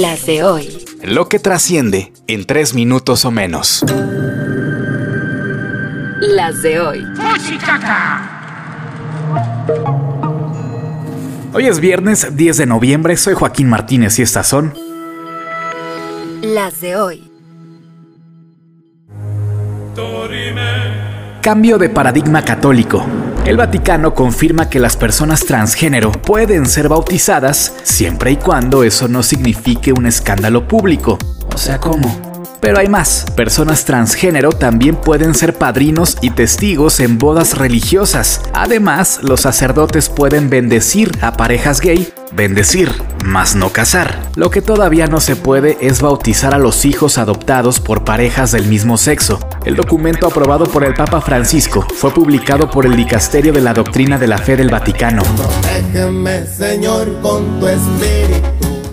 Las de hoy. Lo que trasciende en tres minutos o menos. Las de hoy. Hoy es viernes 10 de noviembre, soy Joaquín Martínez y estas son Las de hoy. Cambio de paradigma católico. El Vaticano confirma que las personas transgénero pueden ser bautizadas siempre y cuando eso no signifique un escándalo público. O sea, ¿cómo? Pero hay más. Personas transgénero también pueden ser padrinos y testigos en bodas religiosas. Además, los sacerdotes pueden bendecir a parejas gay, bendecir, mas no casar. Lo que todavía no se puede es bautizar a los hijos adoptados por parejas del mismo sexo. El documento aprobado por el Papa Francisco fue publicado por el Dicasterio de la Doctrina de la Fe del Vaticano.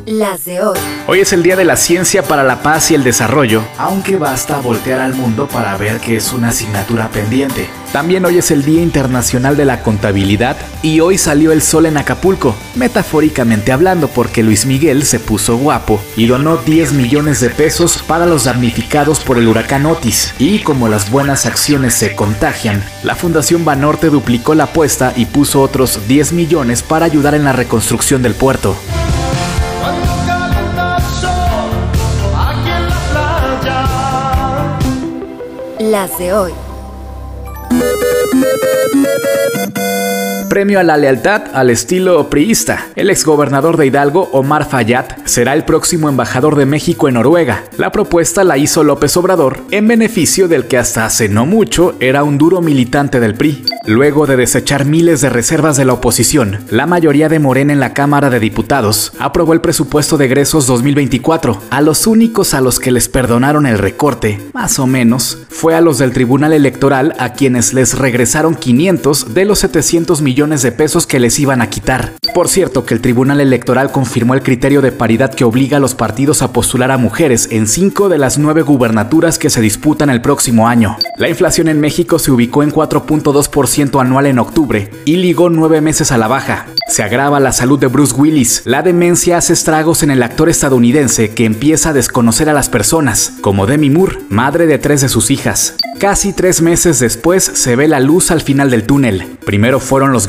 Las de hoy. Hoy es el Día de la Ciencia para la Paz y el Desarrollo, aunque basta voltear al mundo para ver que es una asignatura pendiente. También hoy es el Día Internacional de la Contabilidad y hoy salió el sol en Acapulco, metafóricamente hablando porque Luis Miguel se puso guapo y donó 10 millones de pesos para los damnificados por el huracán Otis. Y como las buenas acciones se contagian, la Fundación Banorte duplicó la apuesta y puso otros 10 millones para ayudar en la reconstrucción del puerto. Las de hoy. Premio a la lealtad al estilo priista. El exgobernador de Hidalgo, Omar Fayad, será el próximo embajador de México en Noruega. La propuesta la hizo López Obrador en beneficio del que hasta hace no mucho era un duro militante del PRI. Luego de desechar miles de reservas de la oposición, la mayoría de Morena en la Cámara de Diputados aprobó el presupuesto de egresos 2024. A los únicos a los que les perdonaron el recorte, más o menos, fue a los del Tribunal Electoral a quienes les regresaron 500 de los 700 de pesos que les iban a quitar. Por cierto, que el Tribunal Electoral confirmó el criterio de paridad que obliga a los partidos a postular a mujeres en cinco de las nueve gubernaturas que se disputan el próximo año. La inflación en México se ubicó en 4.2% anual en octubre y ligó nueve meses a la baja. Se agrava la salud de Bruce Willis. La demencia hace estragos en el actor estadounidense que empieza a desconocer a las personas, como Demi Moore, madre de tres de sus hijas. Casi tres meses después se ve la luz al final del túnel. Primero fueron los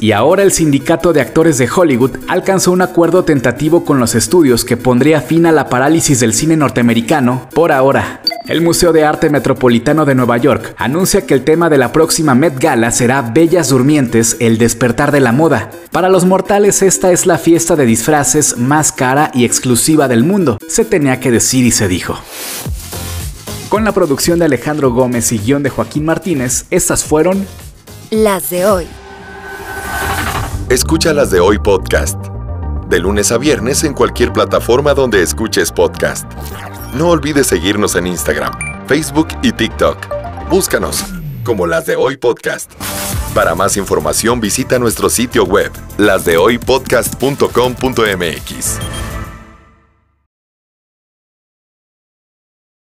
y ahora el sindicato de actores de Hollywood alcanzó un acuerdo tentativo con los estudios que pondría fin a la parálisis del cine norteamericano por ahora. El Museo de Arte Metropolitano de Nueva York anuncia que el tema de la próxima Met Gala será Bellas Durmientes, el despertar de la moda. Para los mortales esta es la fiesta de disfraces más cara y exclusiva del mundo, se tenía que decir y se dijo. Con la producción de Alejandro Gómez y guion de Joaquín Martínez, estas fueron las de hoy. Escucha las de hoy podcast. De lunes a viernes en cualquier plataforma donde escuches podcast. No olvides seguirnos en Instagram, Facebook y TikTok. Búscanos como las de hoy podcast. Para más información visita nuestro sitio web, lasdehoypodcast.com.mx.